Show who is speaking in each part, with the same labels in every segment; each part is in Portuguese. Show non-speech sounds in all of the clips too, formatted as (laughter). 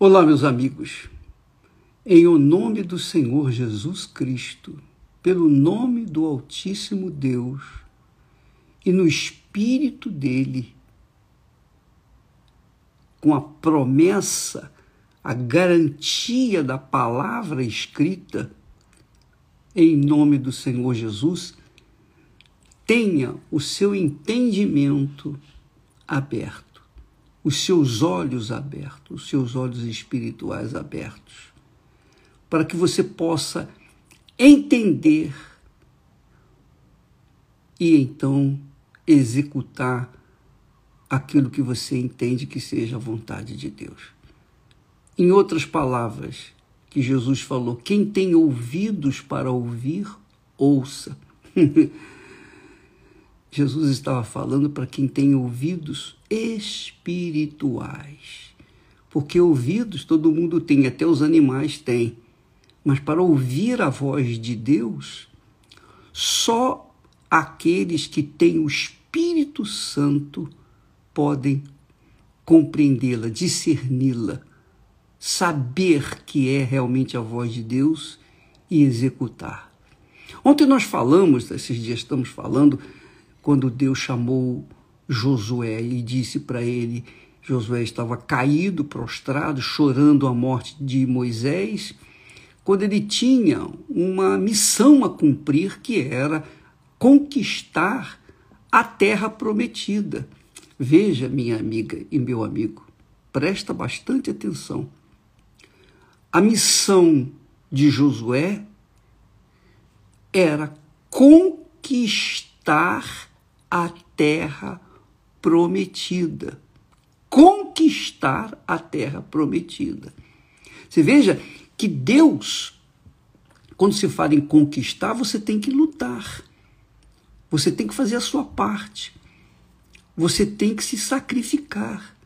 Speaker 1: Olá, meus amigos. Em o nome do Senhor Jesus Cristo, pelo nome do Altíssimo Deus e no Espírito dele, com a promessa, a garantia da palavra escrita, em nome do Senhor Jesus, tenha o seu entendimento aberto os seus olhos abertos, os seus olhos espirituais abertos, para que você possa entender e então executar aquilo que você entende que seja a vontade de Deus. Em outras palavras, que Jesus falou: quem tem ouvidos para ouvir, ouça. (laughs) Jesus estava falando para quem tem ouvidos espirituais. Porque ouvidos todo mundo tem, até os animais têm. Mas para ouvir a voz de Deus, só aqueles que têm o Espírito Santo podem compreendê-la, discerni-la, saber que é realmente a voz de Deus e executar. Ontem nós falamos, esses dias estamos falando, quando Deus chamou Josué e disse para ele: Josué estava caído, prostrado, chorando a morte de Moisés, quando ele tinha uma missão a cumprir que era conquistar a terra prometida. Veja, minha amiga e meu amigo, presta bastante atenção. A missão de Josué era conquistar a terra prometida. Conquistar a terra prometida. Você veja que Deus, quando se fala em conquistar, você tem que lutar. Você tem que fazer a sua parte. Você tem que se sacrificar.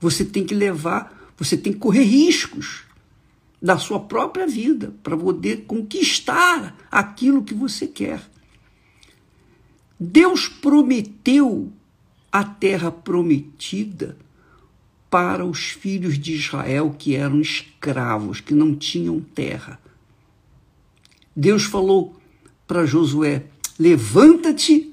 Speaker 1: Você tem que levar, você tem que correr riscos da sua própria vida para poder conquistar aquilo que você quer. Deus prometeu a terra prometida para os filhos de Israel que eram escravos, que não tinham terra. Deus falou para Josué: levanta-te,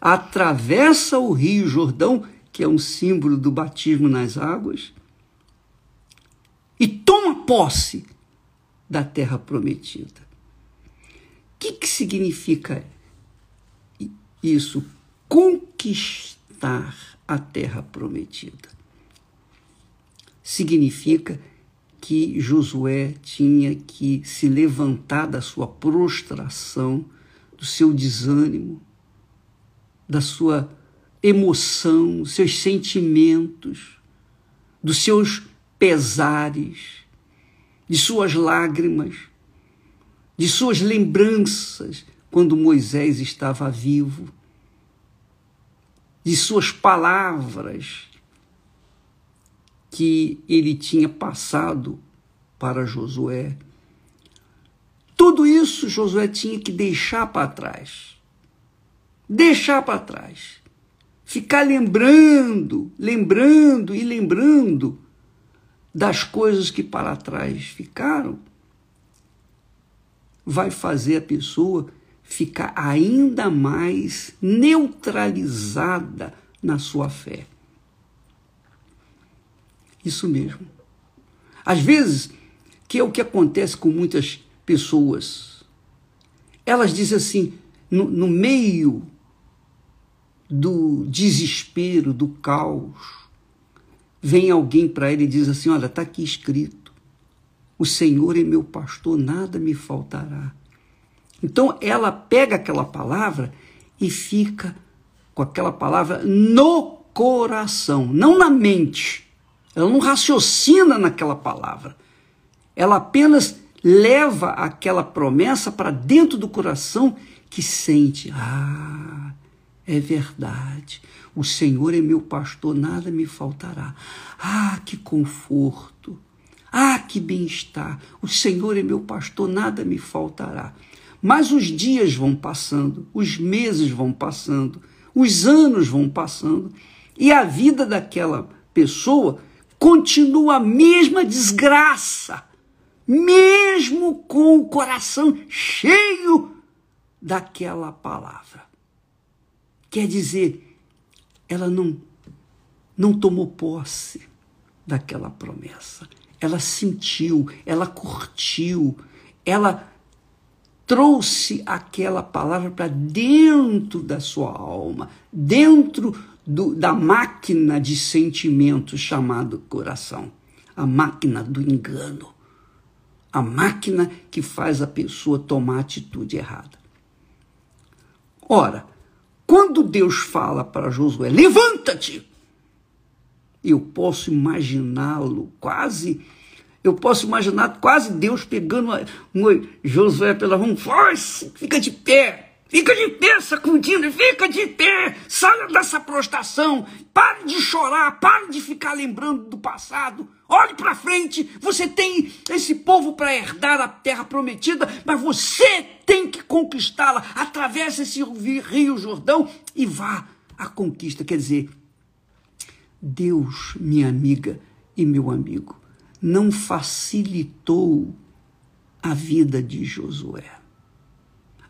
Speaker 1: atravessa o rio Jordão, que é um símbolo do batismo nas águas, e toma posse da terra prometida. O que, que significa isso? Conquistar a terra prometida. Significa que Josué tinha que se levantar da sua prostração, do seu desânimo, da sua emoção, seus sentimentos, dos seus pesares, de suas lágrimas, de suas lembranças quando Moisés estava vivo de suas palavras que ele tinha passado para Josué. Tudo isso Josué tinha que deixar para trás. Deixar para trás. Ficar lembrando, lembrando e lembrando das coisas que para trás ficaram, vai fazer a pessoa ficar ainda mais neutralizada na sua fé. Isso mesmo. Às vezes, que é o que acontece com muitas pessoas, elas dizem assim, no, no meio do desespero, do caos, vem alguém para ele e diz assim: Olha, está aqui escrito, o Senhor é meu pastor, nada me faltará. Então ela pega aquela palavra e fica com aquela palavra no coração, não na mente. Ela não raciocina naquela palavra. Ela apenas leva aquela promessa para dentro do coração que sente: ah, é verdade. O Senhor é meu pastor, nada me faltará. Ah, que conforto. Ah, que bem-estar. O Senhor é meu pastor, nada me faltará. Mas os dias vão passando, os meses vão passando, os anos vão passando, e a vida daquela pessoa continua a mesma desgraça, mesmo com o coração cheio daquela palavra. Quer dizer, ela não, não tomou posse daquela promessa. Ela sentiu, ela curtiu, ela trouxe aquela palavra para dentro da sua alma, dentro do, da máquina de sentimentos chamado coração, a máquina do engano, a máquina que faz a pessoa tomar atitude errada. Ora, quando Deus fala para Josué, levanta-te, eu posso imaginá-lo quase eu posso imaginar quase Deus pegando um Josué pela mão, força, fica de pé, fica de pé, sacudindo, fica de pé, saia dessa prostração, pare de chorar, pare de ficar lembrando do passado, olhe para frente, você tem esse povo para herdar a terra prometida, mas você tem que conquistá-la, atravessa esse rio Jordão e vá à conquista, quer dizer, Deus, minha amiga e meu amigo, não facilitou a vida de Josué.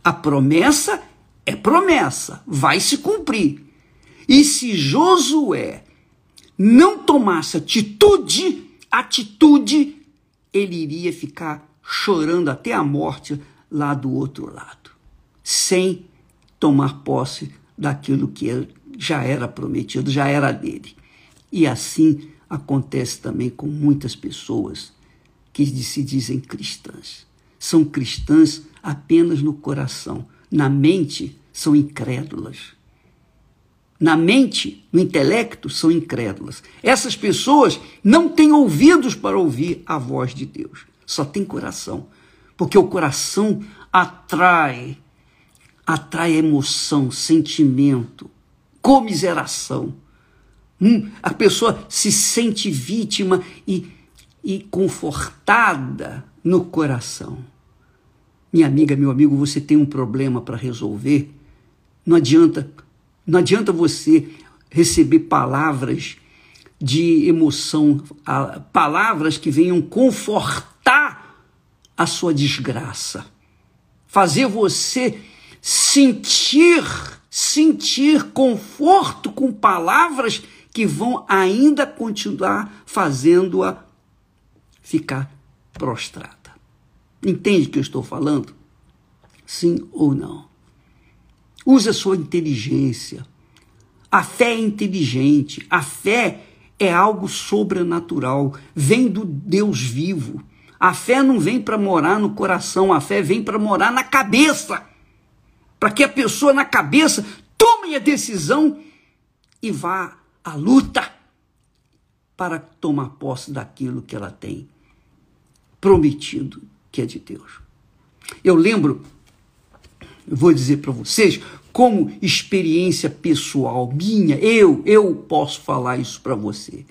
Speaker 1: A promessa é promessa, vai se cumprir. E se Josué não tomasse atitude, atitude, ele iria ficar chorando até a morte lá do outro lado, sem tomar posse daquilo que já era prometido, já era dele. E assim acontece também com muitas pessoas que se dizem cristãs. São cristãs apenas no coração, na mente são incrédulas. Na mente, no intelecto, são incrédulas. Essas pessoas não têm ouvidos para ouvir a voz de Deus, só tem coração. Porque o coração atrai, atrai emoção, sentimento, comiseração. Hum, a pessoa se sente vítima e, e confortada no coração. Minha amiga, meu amigo, você tem um problema para resolver. Não adianta, não adianta você receber palavras de emoção, palavras que venham confortar a sua desgraça, fazer você sentir, sentir conforto com palavras que vão ainda continuar fazendo-a ficar prostrada. Entende o que eu estou falando? Sim ou não? Use a sua inteligência. A fé é inteligente. A fé é algo sobrenatural. Vem do Deus vivo. A fé não vem para morar no coração, a fé vem para morar na cabeça. Para que a pessoa na cabeça tome a decisão e vá a luta para tomar posse daquilo que ela tem prometido que é de Deus. Eu lembro, vou dizer para vocês, como experiência pessoal minha, eu, eu posso falar isso para você.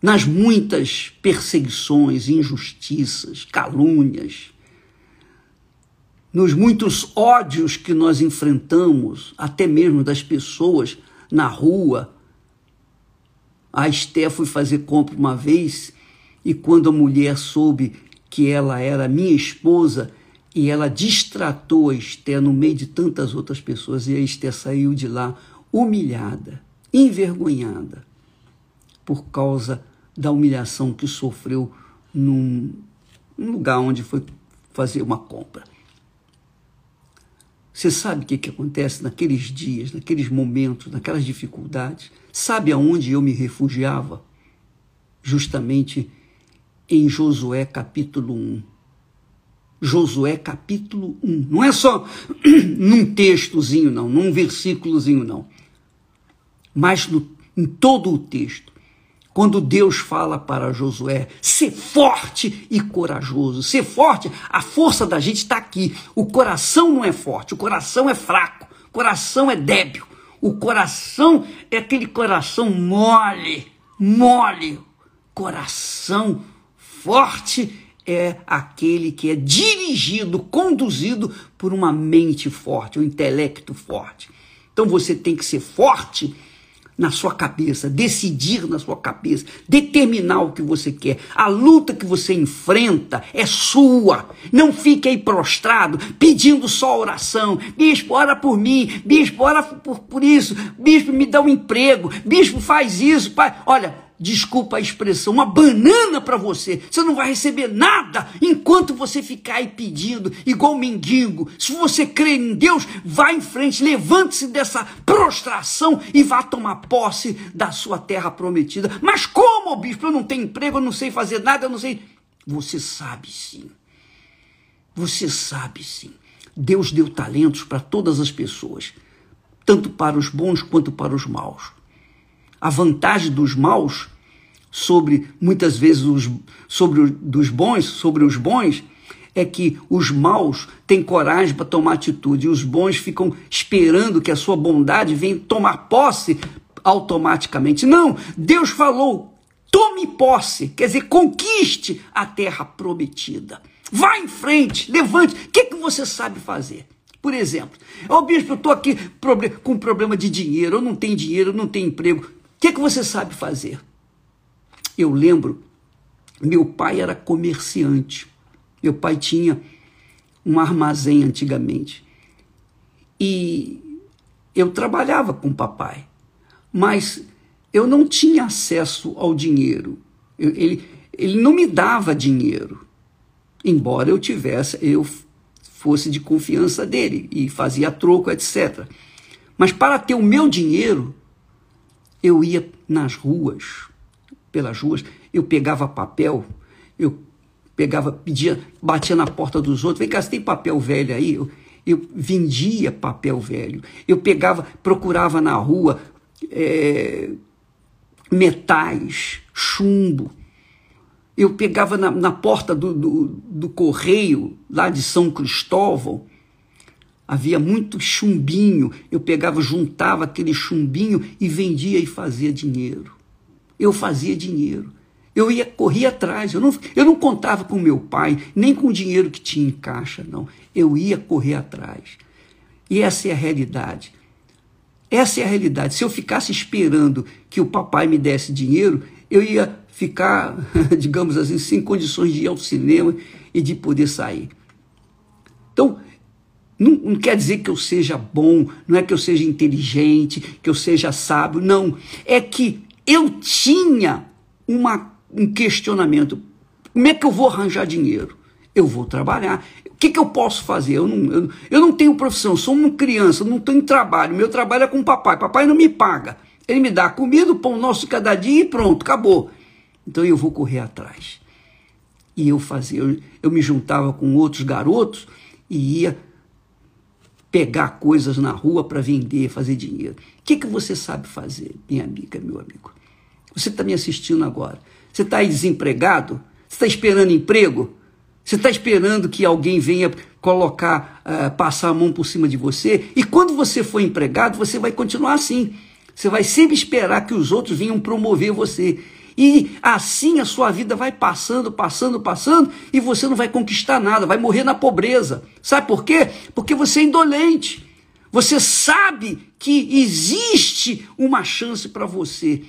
Speaker 1: Nas muitas perseguições, injustiças, calúnias, nos muitos ódios que nós enfrentamos, até mesmo das pessoas na rua, a Esté foi fazer compra uma vez e quando a mulher soube que ela era minha esposa e ela distratou a Esté no meio de tantas outras pessoas e a Esté saiu de lá humilhada, envergonhada por causa da humilhação que sofreu num, num lugar onde foi fazer uma compra. Você sabe o que, que acontece naqueles dias, naqueles momentos, naquelas dificuldades? Sabe aonde eu me refugiava? Justamente em Josué capítulo 1. Josué capítulo 1. Não é só (clears throat) num textozinho, não, num versículozinho, não. Mas no, em todo o texto. Quando Deus fala para Josué, ser forte e corajoso, ser forte, a força da gente está aqui. O coração não é forte, o coração é fraco, o coração é débil. O coração é aquele coração mole, mole. Coração forte é aquele que é dirigido, conduzido por uma mente forte, um intelecto forte. Então você tem que ser forte na sua cabeça, decidir na sua cabeça, determinar o que você quer. A luta que você enfrenta é sua. Não fique aí prostrado, pedindo só oração. Bispo, ora por mim. Bispo, ora por, por isso. Bispo, me dá um emprego. Bispo, faz isso. Pai. Olha, desculpa a expressão, uma banana para você. Você não vai receber nada enquanto você ficar aí pedindo, igual mendigo. Se você crê em Deus, vá em frente, levante-se dessa prostração e vá tomar posse da sua terra prometida. Mas como, bispo? Eu não tenho emprego, eu não sei fazer nada, eu não sei. Você sabe sim. Você sabe sim. Deus deu talentos para todas as pessoas, tanto para os bons quanto para os maus a vantagem dos maus sobre muitas vezes os sobre os, dos bons, sobre os bons, é que os maus têm coragem para tomar atitude e os bons ficam esperando que a sua bondade venha tomar posse automaticamente. Não, Deus falou: tome posse, quer dizer, conquiste a terra prometida. Vá em frente, levante. O que, que você sabe fazer? Por exemplo, oh, bispo, eu estou aqui com problema de dinheiro, eu não tenho dinheiro, eu não tenho emprego que, que você sabe fazer? Eu lembro, meu pai era comerciante. Meu pai tinha um armazém antigamente. E eu trabalhava com o papai, mas eu não tinha acesso ao dinheiro. Eu, ele, ele não me dava dinheiro, embora eu tivesse, eu fosse de confiança dele e fazia troco, etc. Mas para ter o meu dinheiro, eu ia nas ruas, pelas ruas, eu pegava papel, eu pegava, pedia, batia na porta dos outros, vem cá, você tem papel velho aí? Eu, eu vendia papel velho, eu pegava, procurava na rua é, metais, chumbo, eu pegava na, na porta do, do, do correio, lá de São Cristóvão, Havia muito chumbinho. Eu pegava, juntava aquele chumbinho e vendia e fazia dinheiro. Eu fazia dinheiro. Eu ia correr atrás. Eu não, eu não contava com meu pai, nem com o dinheiro que tinha em caixa, não. Eu ia correr atrás. E essa é a realidade. Essa é a realidade. Se eu ficasse esperando que o papai me desse dinheiro, eu ia ficar, (laughs) digamos assim, sem condições de ir ao cinema e de poder sair. Então, não, não, quer dizer que eu seja bom, não é que eu seja inteligente, que eu seja sábio, não. É que eu tinha uma, um questionamento. Como é que eu vou arranjar dinheiro? Eu vou trabalhar. O que, que eu posso fazer? Eu não, eu, eu não tenho profissão, sou uma criança, não tenho trabalho. Meu trabalho é com o papai. Papai não me paga. Ele me dá comida, o pão nosso cada dia e pronto, acabou. Então eu vou correr atrás. E eu fazia, eu, eu me juntava com outros garotos e ia pegar coisas na rua para vender, fazer dinheiro. O que, que você sabe fazer, minha amiga, meu amigo? Você está me assistindo agora. Você está aí desempregado? Você está esperando emprego? Você está esperando que alguém venha colocar, uh, passar a mão por cima de você? E quando você for empregado, você vai continuar assim. Você vai sempre esperar que os outros venham promover você. E assim a sua vida vai passando, passando, passando, e você não vai conquistar nada, vai morrer na pobreza. Sabe por quê? Porque você é indolente. Você sabe que existe uma chance para você.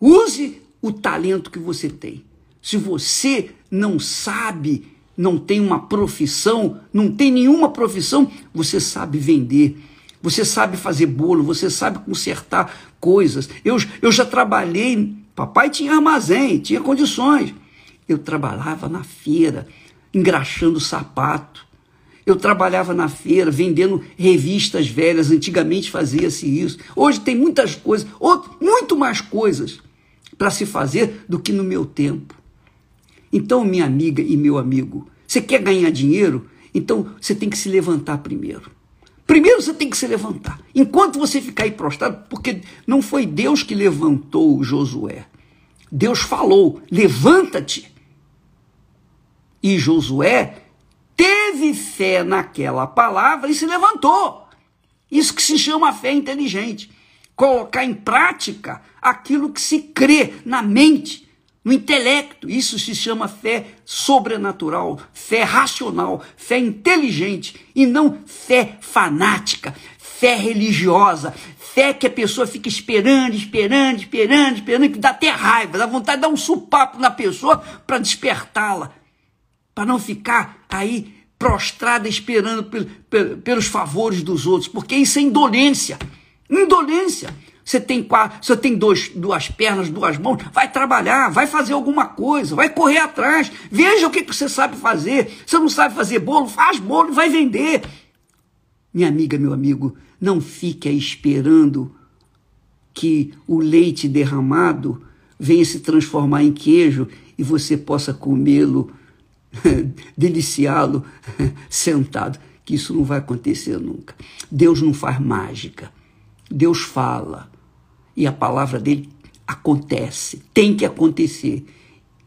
Speaker 1: Use o talento que você tem. Se você não sabe, não tem uma profissão, não tem nenhuma profissão, você sabe vender. Você sabe fazer bolo, você sabe consertar coisas. Eu, eu já trabalhei Papai tinha armazém, tinha condições. Eu trabalhava na feira, engraxando sapato. Eu trabalhava na feira, vendendo revistas velhas. Antigamente fazia-se isso. Hoje tem muitas coisas, muito mais coisas para se fazer do que no meu tempo. Então, minha amiga e meu amigo, você quer ganhar dinheiro? Então você tem que se levantar primeiro. Primeiro você tem que se levantar. Enquanto você ficar aí prostrado, porque não foi Deus que levantou Josué. Deus falou: levanta-te. E Josué teve fé naquela palavra e se levantou. Isso que se chama fé inteligente. Colocar em prática aquilo que se crê na mente no intelecto. Isso se chama fé sobrenatural, fé racional, fé inteligente e não fé fanática, fé religiosa, fé que a pessoa fica esperando, esperando, esperando, esperando, que dá até raiva, dá vontade de dar um supapo na pessoa para despertá-la, para não ficar aí prostrada esperando pelos favores dos outros, porque isso é indolência. Indolência. Você tem, quatro, você tem dois, duas pernas, duas mãos, vai trabalhar, vai fazer alguma coisa, vai correr atrás, veja o que, que você sabe fazer. Você não sabe fazer bolo, faz bolo e vai vender. Minha amiga, meu amigo, não fique aí esperando que o leite derramado venha se transformar em queijo e você possa comê-lo, (laughs) deliciá-lo (laughs) sentado. Que isso não vai acontecer nunca. Deus não faz mágica. Deus fala e a palavra dele acontece, tem que acontecer.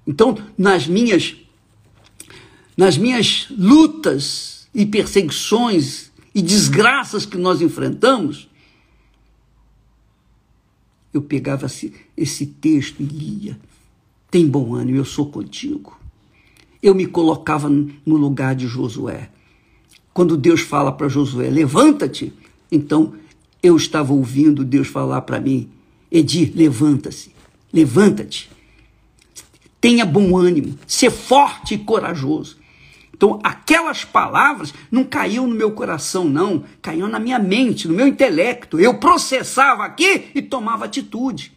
Speaker 1: Então, nas minhas nas minhas lutas e perseguições e desgraças que nós enfrentamos, eu pegava esse texto e lia. Tem bom ânimo, eu sou contigo. Eu me colocava no lugar de Josué. Quando Deus fala para Josué, levanta-te, então eu estava ouvindo Deus falar para mim, Edir, levanta-se, levanta-te. Tenha bom ânimo, ser forte e corajoso. Então, aquelas palavras não caíam no meu coração, não, caíam na minha mente, no meu intelecto. Eu processava aqui e tomava atitude.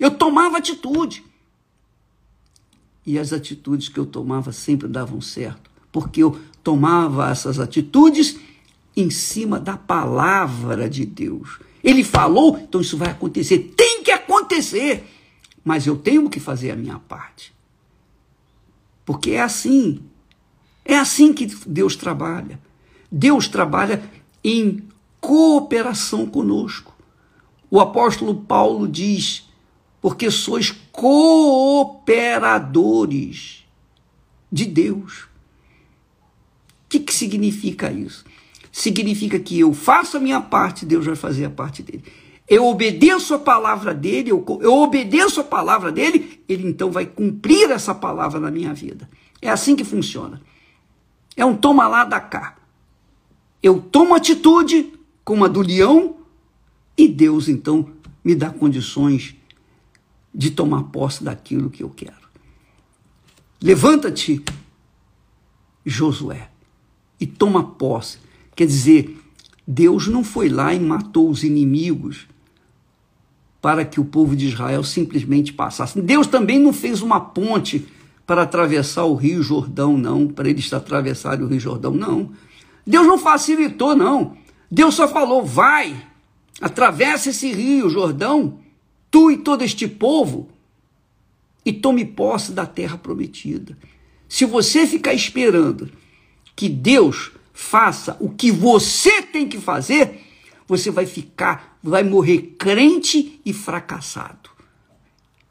Speaker 1: Eu tomava atitude. E as atitudes que eu tomava sempre davam certo, porque eu tomava essas atitudes em cima da palavra de Deus. Ele falou, então isso vai acontecer. Tem que acontecer. Mas eu tenho que fazer a minha parte. Porque é assim. É assim que Deus trabalha. Deus trabalha em cooperação conosco. O apóstolo Paulo diz: porque sois cooperadores de Deus. O que, que significa isso? Significa que eu faço a minha parte, Deus vai fazer a parte dele. Eu obedeço a palavra dele, eu, eu obedeço a palavra dele, ele então vai cumprir essa palavra na minha vida. É assim que funciona. É um toma lá da cá. Eu tomo atitude como a do leão e Deus então me dá condições de tomar posse daquilo que eu quero. Levanta-te, Josué, e toma posse Quer dizer, Deus não foi lá e matou os inimigos para que o povo de Israel simplesmente passasse. Deus também não fez uma ponte para atravessar o Rio Jordão, não, para eles atravessarem o Rio Jordão, não. Deus não facilitou, não. Deus só falou: vai, atravessa esse Rio Jordão, tu e todo este povo, e tome posse da terra prometida. Se você ficar esperando que Deus faça o que você tem que fazer, você vai ficar, vai morrer crente e fracassado.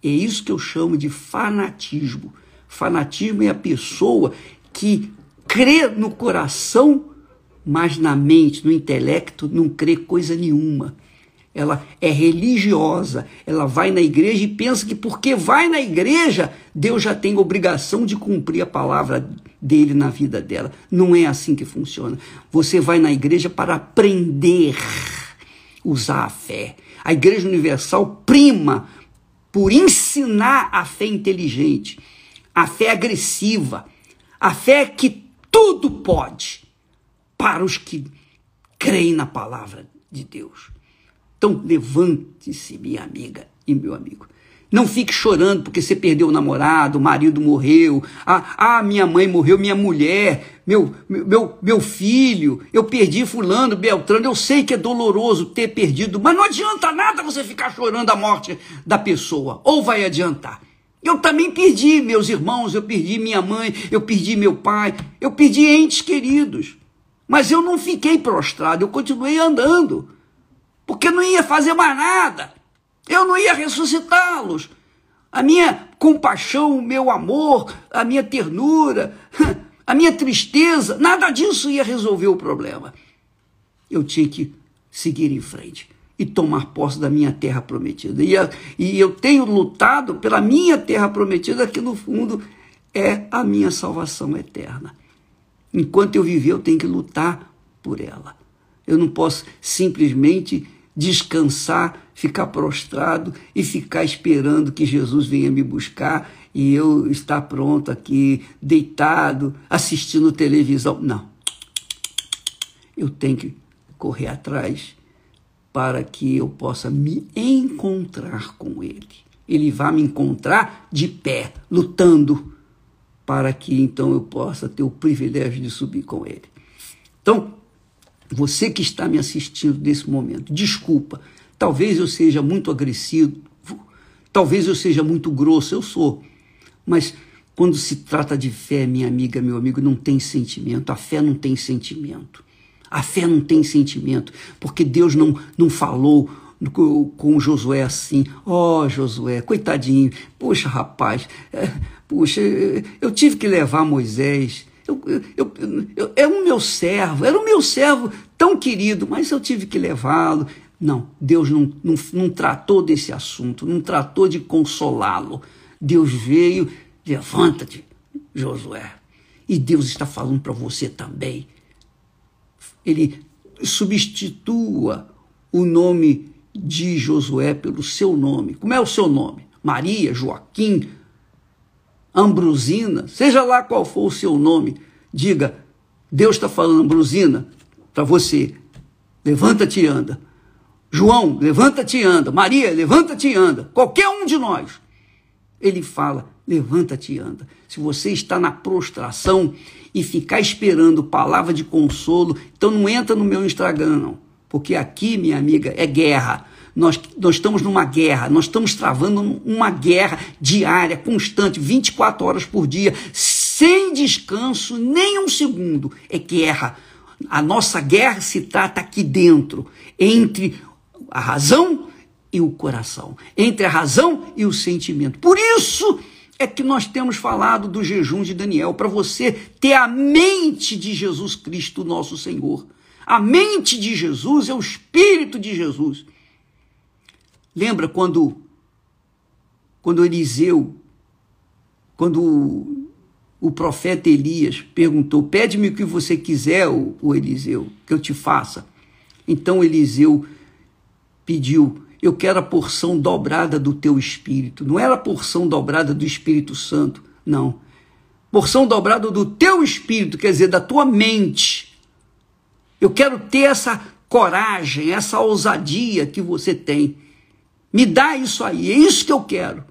Speaker 1: É isso que eu chamo de fanatismo. Fanatismo é a pessoa que crê no coração, mas na mente, no intelecto, não crê coisa nenhuma ela é religiosa, ela vai na igreja e pensa que porque vai na igreja, Deus já tem obrigação de cumprir a palavra dele na vida dela. Não é assim que funciona. Você vai na igreja para aprender a usar a fé. A Igreja Universal prima por ensinar a fé inteligente, a fé agressiva, a fé que tudo pode para os que creem na palavra de Deus. Então, levante-se, minha amiga e meu amigo. Não fique chorando porque você perdeu o namorado, o marido morreu, ah, minha mãe morreu, minha mulher, meu, meu, meu filho, eu perdi fulano, Beltrano, eu sei que é doloroso ter perdido, mas não adianta nada você ficar chorando a morte da pessoa, ou vai adiantar. Eu também perdi meus irmãos, eu perdi minha mãe, eu perdi meu pai, eu perdi entes queridos. Mas eu não fiquei prostrado, eu continuei andando porque não ia fazer mais nada. Eu não ia ressuscitá-los. A minha compaixão, o meu amor, a minha ternura, (laughs) a minha tristeza, nada disso ia resolver o problema. Eu tinha que seguir em frente e tomar posse da minha terra prometida. E, a, e eu tenho lutado pela minha terra prometida, que no fundo é a minha salvação eterna. Enquanto eu viver, eu tenho que lutar por ela. Eu não posso simplesmente descansar, ficar prostrado e ficar esperando que Jesus venha me buscar e eu estar pronto aqui, deitado, assistindo televisão. Não. Eu tenho que correr atrás para que eu possa me encontrar com Ele. Ele vai me encontrar de pé, lutando, para que então eu possa ter o privilégio de subir com Ele. Então, você que está me assistindo nesse momento, desculpa, talvez eu seja muito agressivo, talvez eu seja muito grosso, eu sou, mas quando se trata de fé, minha amiga, meu amigo, não tem sentimento, a fé não tem sentimento. A fé não tem sentimento, porque Deus não, não falou com Josué assim, ó oh, Josué, coitadinho, puxa rapaz, é, puxa, eu tive que levar Moisés, eu, eu, eu, era o meu servo, era o meu servo tão querido, mas eu tive que levá-lo. Não, Deus não, não, não tratou desse assunto, não tratou de consolá-lo. Deus veio, levanta-te, Josué. E Deus está falando para você também. Ele substitua o nome de Josué pelo seu nome. Como é o seu nome? Maria, Joaquim, Ambrosina, seja lá qual for o seu nome, diga: Deus está falando, Ambrosina, para você. Levanta-te e anda. João, levanta-te e anda. Maria, levanta-te e anda. Qualquer um de nós. Ele fala: levanta-te e anda. Se você está na prostração e ficar esperando palavra de consolo, então não entra no meu Instagram, não. Porque aqui, minha amiga, é guerra. Nós, nós estamos numa guerra, nós estamos travando uma guerra diária, constante, 24 horas por dia, sem descanso, nem um segundo. É guerra. A nossa guerra se trata aqui dentro, entre a razão e o coração, entre a razão e o sentimento. Por isso é que nós temos falado do jejum de Daniel, para você ter a mente de Jesus Cristo, nosso Senhor. A mente de Jesus é o Espírito de Jesus. Lembra quando, quando Eliseu, quando o, profeta Elias perguntou: Pede-me o que você quiser, o Eliseu, que eu te faça. Então Eliseu pediu: Eu quero a porção dobrada do teu espírito. Não era a porção dobrada do Espírito Santo, não. Porção dobrada do teu espírito, quer dizer, da tua mente. Eu quero ter essa coragem, essa ousadia que você tem. Me dá isso aí, é isso que eu quero.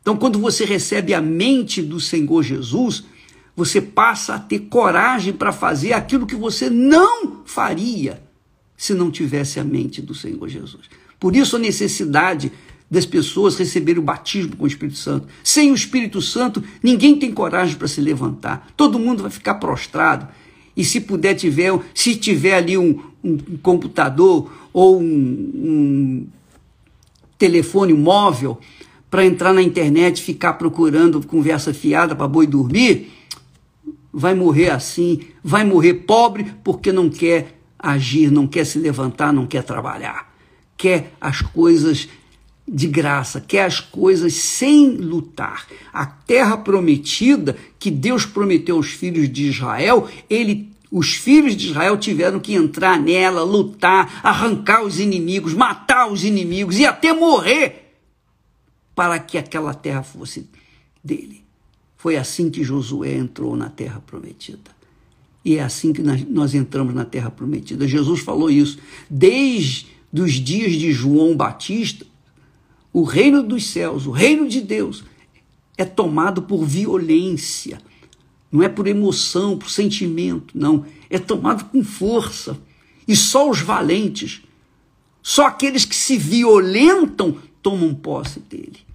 Speaker 1: Então, quando você recebe a mente do Senhor Jesus, você passa a ter coragem para fazer aquilo que você não faria se não tivesse a mente do Senhor Jesus. Por isso, a necessidade das pessoas receberem o batismo com o Espírito Santo. Sem o Espírito Santo, ninguém tem coragem para se levantar. Todo mundo vai ficar prostrado. E se puder tiver, se tiver ali um, um computador ou um, um telefone móvel para entrar na internet, ficar procurando conversa fiada para boi dormir, vai morrer assim, vai morrer pobre porque não quer agir, não quer se levantar, não quer trabalhar, quer as coisas de graça, quer as coisas sem lutar. A terra prometida que Deus prometeu aos filhos de Israel, ele os filhos de Israel tiveram que entrar nela, lutar, arrancar os inimigos, matar os inimigos e até morrer para que aquela terra fosse dele. Foi assim que Josué entrou na terra prometida. E é assim que nós entramos na terra prometida. Jesus falou isso. Desde os dias de João Batista, o reino dos céus, o reino de Deus, é tomado por violência não é por emoção, por sentimento, não. É tomado com força. E só os valentes, só aqueles que se violentam, tomam posse dele.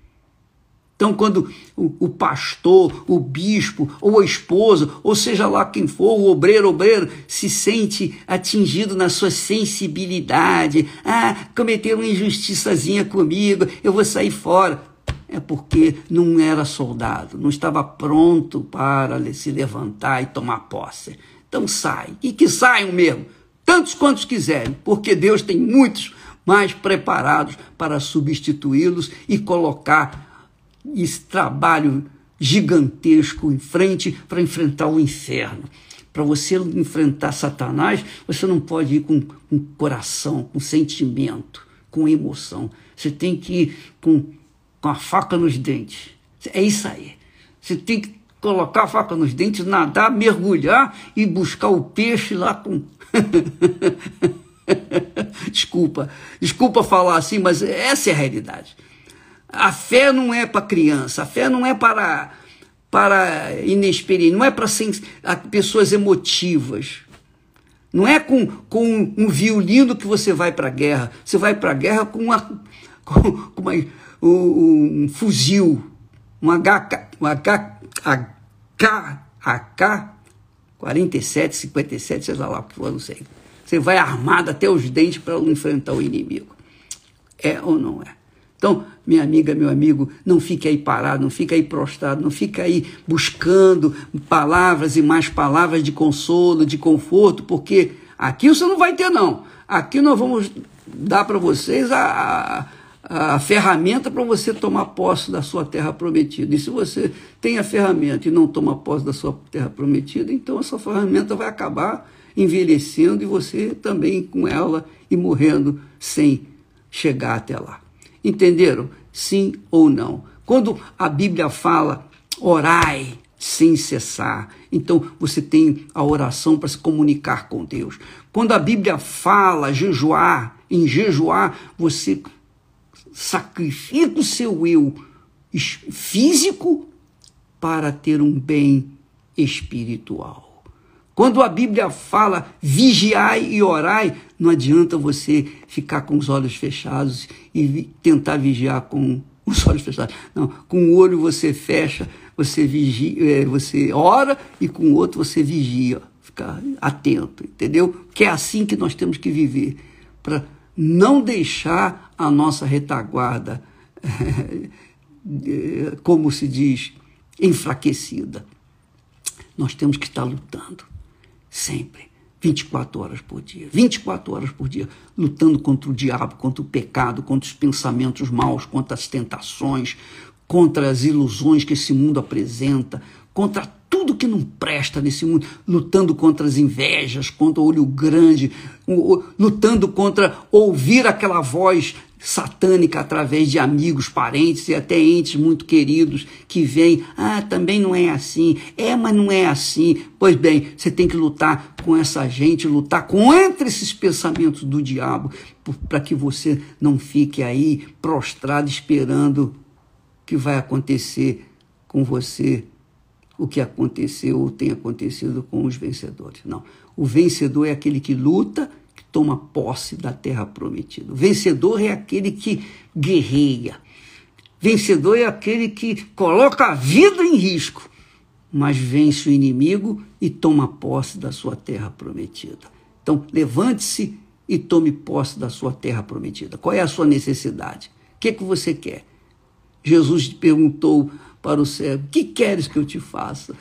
Speaker 1: Então, quando o, o, pastor, o bispo, ou a esposa, ou seja lá quem for, o obreiro, obreiro, se sente atingido na sua sensibilidade, ah, cometeram uma injustiçazinha comigo, eu vou sair fora é porque não era soldado, não estava pronto para se levantar e tomar posse. Então sai, e que saiam mesmo, tantos quantos quiserem, porque Deus tem muitos mais preparados para substituí-los e colocar esse trabalho gigantesco em frente para enfrentar o inferno. Para você enfrentar Satanás, você não pode ir com, com coração, com sentimento, com emoção. Você tem que ir com, com a faca nos dentes. É isso aí. Você tem que colocar a faca nos dentes, nadar, mergulhar e buscar o peixe lá com. (laughs) desculpa, desculpa falar assim, mas essa é a realidade. A fé não é para criança, a fé não é para para inexperientes, não é para pessoas emotivas. Não é com, com um violino que você vai para a guerra. Você vai para a guerra com, uma, (laughs) com, com uma, um, fuzil, um HK, um HK, AK 47, 57, seja lá o que for, não sei. Você vai armado até os dentes para enfrentar o inimigo. É ou não é? Então, minha amiga, meu amigo, não fique aí parado, não fique aí prostrado, não fique aí buscando palavras e mais palavras de consolo, de conforto, porque aqui você não vai ter, não. Aqui nós vamos dar para vocês a, a ferramenta para você tomar posse da sua terra prometida. E se você tem a ferramenta e não toma posse da sua terra prometida, então essa ferramenta vai acabar envelhecendo e você também com ela e morrendo sem chegar até lá. Entenderam? Sim ou não? Quando a Bíblia fala orai sem cessar, então você tem a oração para se comunicar com Deus. Quando a Bíblia fala jejuar, em jejuar, você sacrifica o seu eu físico para ter um bem espiritual. Quando a Bíblia fala vigiai e orai, não adianta você ficar com os olhos fechados e tentar vigiar com (laughs) os olhos fechados. Não, com o olho você fecha, você vigia, é, você ora e com o outro você vigia, ficar atento, entendeu? Que é assim que nós temos que viver para não deixar a nossa retaguarda, como se diz, enfraquecida. Nós temos que estar lutando sempre. 24 horas por dia, 24 horas por dia, lutando contra o diabo, contra o pecado, contra os pensamentos maus, contra as tentações, contra as ilusões que esse mundo apresenta, contra tudo que não presta nesse mundo, lutando contra as invejas, contra o olho grande, lutando contra ouvir aquela voz satânica através de amigos, parentes e até entes muito queridos que vêm, ah, também não é assim, é, mas não é assim. Pois bem, você tem que lutar com essa gente, lutar contra esses pensamentos do diabo, para que você não fique aí prostrado esperando que vai acontecer com você o que aconteceu ou tem acontecido com os vencedores. Não. O vencedor é aquele que luta toma posse da terra prometida. Vencedor é aquele que guerreia. Vencedor é aquele que coloca a vida em risco, mas vence o inimigo e toma posse da sua terra prometida. Então, levante-se e tome posse da sua terra prometida. Qual é a sua necessidade? O que, é que você quer? Jesus perguntou para o cego: Que queres que eu te faça?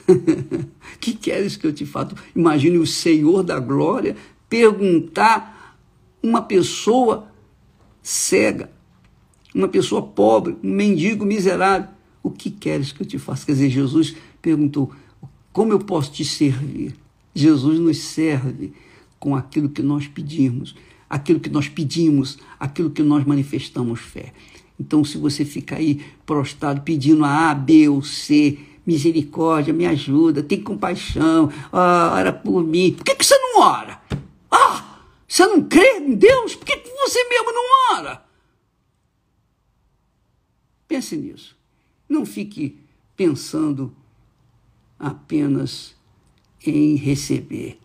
Speaker 1: (laughs) que queres que eu te faça? Imagine o Senhor da glória perguntar uma pessoa cega, uma pessoa pobre, um mendigo miserável, o que queres que eu te faça? Quer dizer, Jesus perguntou: como eu posso te servir? Jesus nos serve com aquilo que nós pedimos, aquilo que nós pedimos, aquilo que nós manifestamos fé. Então, se você fica aí prostrado pedindo a A, B ou C, misericórdia, me ajuda, tem compaixão, ora por mim, por que, que você não ora? Você não crê em Deus? Por que você mesmo não ora? Pense nisso. Não fique pensando apenas em receber.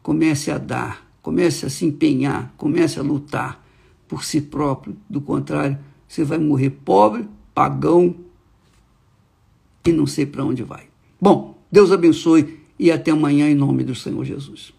Speaker 1: Comece a dar, comece a se empenhar, comece a lutar por si próprio. Do contrário, você vai morrer pobre, pagão e não sei para onde vai. Bom, Deus abençoe e até amanhã em nome do Senhor Jesus.